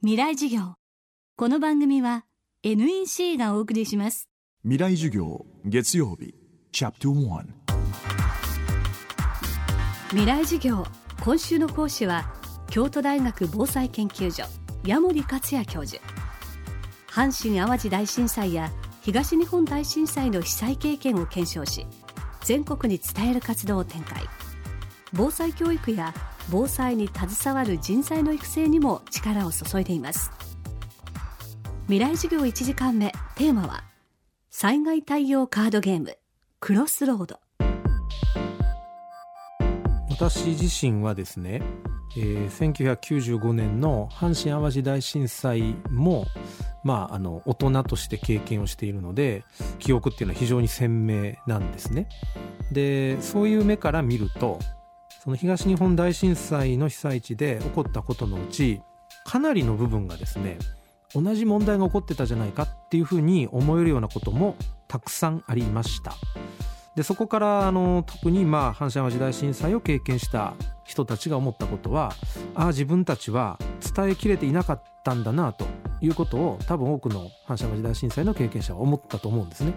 未来授業。この番組は NEC がお送りします。未来授業月曜日チャプト1未来授業今週の講師は京都大学防災研究所矢守克也教授。阪神・淡路大震災や東日本大震災の被災経験を検証し全国に伝える活動を展開。防災教育や防災に携わる人材の育成にも力を注いでいます。未来授業1時間目テーマは災害対応カードゲームクロスロード。私自身はですね、えー、1995年の阪神・淡路大震災もまあ、あの大人として経験をしているので記憶っていうのは非常に鮮明なんですね。でそういう目から見るとその東日本大震災の被災地で起こったことのうちかなりの部分がですね同じ問題が起こってたじゃないかっていうふうに思えるようなこともたくさんありました。でそこからあの特にまあ阪神・淡路大震災を経験した人たちが思ったことはああ自分たちは伝えきれていなかったんだなということを多分多くの阪神・淡路大震災の経験者は思ったと思うんですね。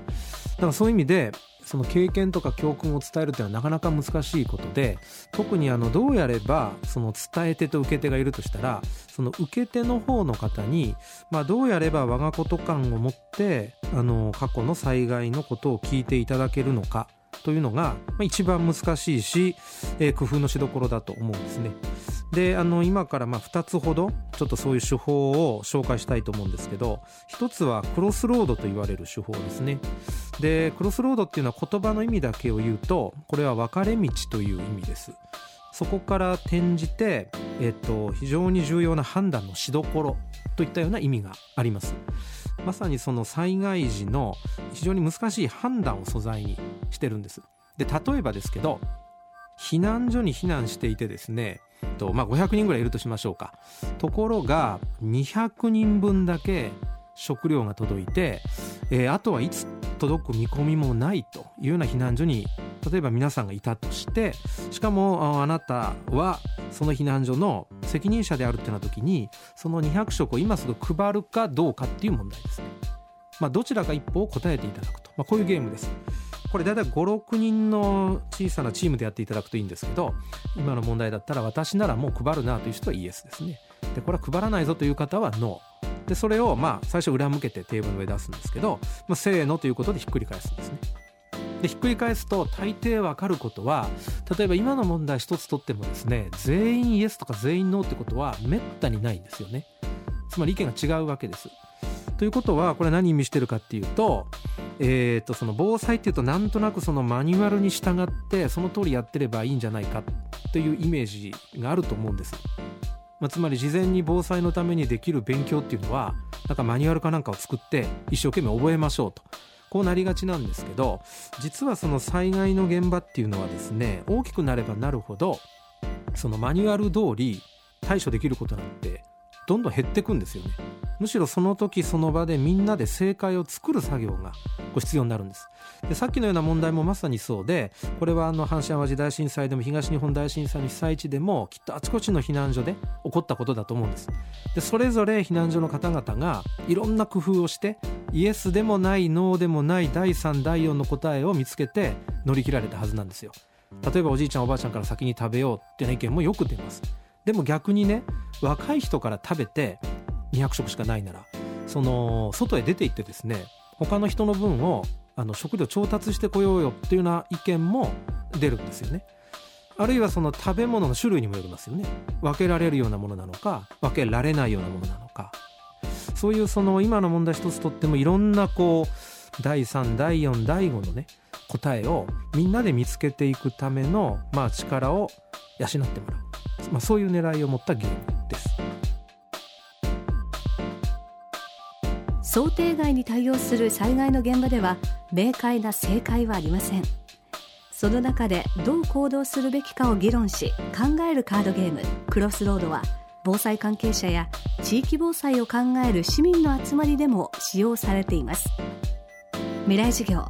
だからそういう意味でその経験とか教訓を伝えるというのはなかなか難しいことで特にあのどうやればその伝え手と受け手がいるとしたらその受け手の方の方に、まあ、どうやれば我がこと感を持ってあの過去の災害のことを聞いていただけるのかというのが、一番難しいし、えー、工夫のしどころだと思うんですね。であの今からま2つほどちょっとそういう手法を紹介したいと思うんですけど1つはクロスロードと言われる手法ですね。でクロスロードっていうのは言葉の意味だけを言うとこれは分かれ道という意味です。そこから転じて、えっと、非常に重要な判断のしどころといったような意味があります。まさにその災害時の非常に難しい判断を素材にしてるんです。で例えばですけど避難所に避難していてですねと、まあ、500人ぐらいいるとしましょうか。ところが200人分だけ食料が届いて、えー、あとはいつ届く見込みもないというような避難所に例えば皆さんがいたとしてしかもあなたはその避難所の責任者であるってな時にその200食を今すぐ配るかどうかっていう問題ですね。まあ、どちらか一方を答えていただくと、まあ、こういうゲームです。これ大体56人の小さなチームでやっていただくといいんですけど今の問題だったら私ならもう配るなという人はイエスですねでこれは配らないぞという方はノーでそれをまあ最初裏向けてテーブルの上出すんですけど、まあ、せーのということでひっくり返すんですねでひっくり返すと大抵わかることは例えば今の問題一つとってもですね全員イエスとか全員ノーってことはめったにないんですよね。つまり意見が違うわけです。ということはこれ何意味してるかっていうとえーと、その防災っていうとなんとなくそのマニュアルに従ってその通りやってればいいんじゃないかというイメージがあると思うんです。まあ、つまり事前に防災のためにできる勉強っていうのはなんかマニュアルかなんかを作って一生懸命覚えましょうと。こうなりがちなんですけど実はその災害の現場っていうのはですね大きくなればなるほどそのマニュアル通り対処できることなんてどんどん減ってくんですよね。むしろその時その場でみんなで正解を作る作業がこ必要になるんです。でさっきのような問題もまさにそうでこれはあの阪神・淡路大震災でも東日本大震災の被災地でもきっとあちこちの避難所で起こったことだと思うんです。でそれぞれ避難所の方々がいろんな工夫をしてイエスでもないノーでもない第3第4の答えを見つけて乗り切られたはずなんですよ例えばおじいちゃんおばあちゃんから先に食べようっていう意見もよく出ますでも逆にね若い人から食べて200食しかないならその外へ出て行ってですね他の人の分をあの食料調達してこようよっていうような意見も出るんですよね。あるいはその食べ物の種類にもよりますよね。分けられるようなものなのか分けられないようなものなのかそういうその今の問題一つとってもいろんなこう第3第4第5のね答えをみんなで見つけていくための、まあ、力を養ってもらう、まあ、そういう狙いを持ったゲームです。想定外に対応する災害の現場では明快な正解はありませんその中でどう行動するべきかを議論し考えるカードゲームクロスロードは防災関係者や地域防災を考える市民の集まりでも使用されています。未来授業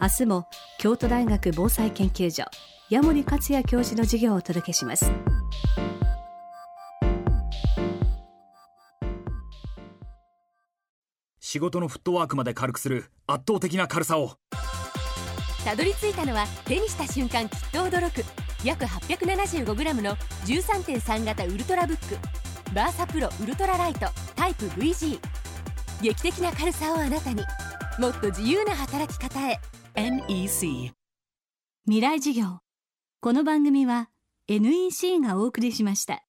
明日も京都大学防災研究所矢守克也教授の授業をお届けします。仕事のフットワークまで軽くする圧倒的な軽さを。たどり着いたのは手にした瞬間きっと驚く約 875g の13.3型ウルトラブックバーサプロウルトラライトタイプ VG 劇的な軽さをあなたに。もっと自由な働き方へ。NEC 未来事業。この番組は NEC がお送りしました。